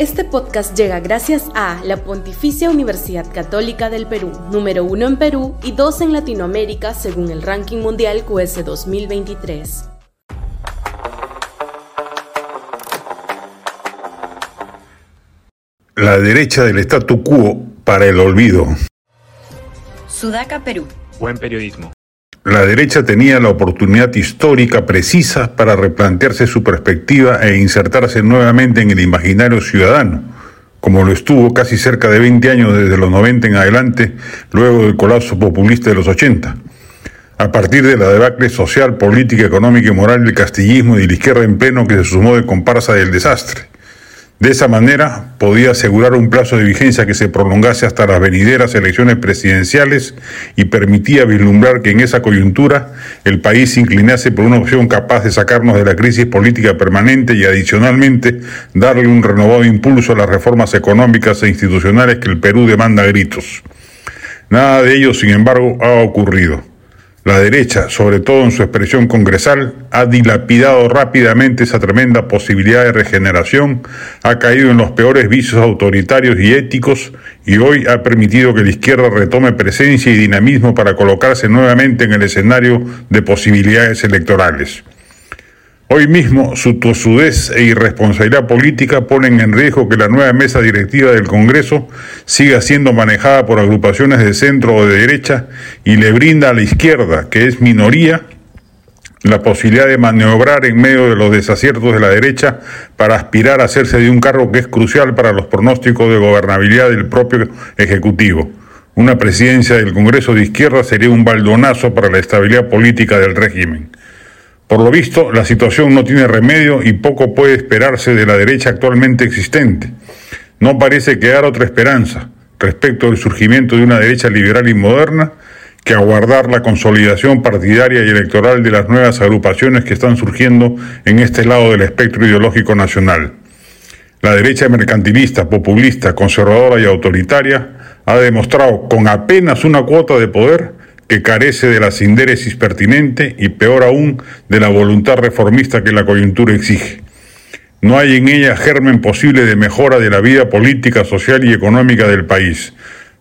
Este podcast llega gracias a la Pontificia Universidad Católica del Perú, número uno en Perú y dos en Latinoamérica según el ranking mundial QS 2023. La derecha del statu quo para el olvido. Sudaca, Perú. Buen periodismo. La derecha tenía la oportunidad histórica precisa para replantearse su perspectiva e insertarse nuevamente en el imaginario ciudadano, como lo estuvo casi cerca de 20 años desde los 90 en adelante, luego del colapso populista de los 80. A partir de la debacle social, política, económica y moral del castillismo y de la izquierda en pleno que se sumó de comparsa del desastre. De esa manera podía asegurar un plazo de vigencia que se prolongase hasta las venideras elecciones presidenciales y permitía vislumbrar que en esa coyuntura el país se inclinase por una opción capaz de sacarnos de la crisis política permanente y adicionalmente darle un renovado impulso a las reformas económicas e institucionales que el Perú demanda a gritos. Nada de ello, sin embargo, ha ocurrido. La derecha, sobre todo en su expresión congresal, ha dilapidado rápidamente esa tremenda posibilidad de regeneración, ha caído en los peores vicios autoritarios y éticos y hoy ha permitido que la izquierda retome presencia y dinamismo para colocarse nuevamente en el escenario de posibilidades electorales. Hoy mismo su tosudez e irresponsabilidad política ponen en riesgo que la nueva mesa directiva del Congreso siga siendo manejada por agrupaciones de centro o de derecha y le brinda a la izquierda, que es minoría, la posibilidad de maniobrar en medio de los desaciertos de la derecha para aspirar a hacerse de un cargo que es crucial para los pronósticos de gobernabilidad del propio Ejecutivo. Una presidencia del Congreso de izquierda sería un baldonazo para la estabilidad política del régimen. Por lo visto, la situación no tiene remedio y poco puede esperarse de la derecha actualmente existente. No parece quedar otra esperanza respecto al surgimiento de una derecha liberal y moderna que aguardar la consolidación partidaria y electoral de las nuevas agrupaciones que están surgiendo en este lado del espectro ideológico nacional. La derecha mercantilista, populista, conservadora y autoritaria ha demostrado con apenas una cuota de poder que carece de la sindéresis pertinente y peor aún de la voluntad reformista que la coyuntura exige. No hay en ella germen posible de mejora de la vida política, social y económica del país.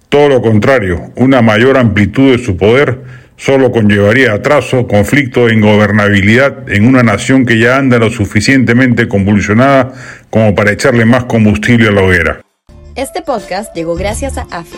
Todo lo contrario, una mayor amplitud de su poder solo conllevaría atraso, conflicto e ingobernabilidad en una nación que ya anda lo suficientemente convulsionada como para echarle más combustible a la hoguera. Este podcast llegó gracias a AFE,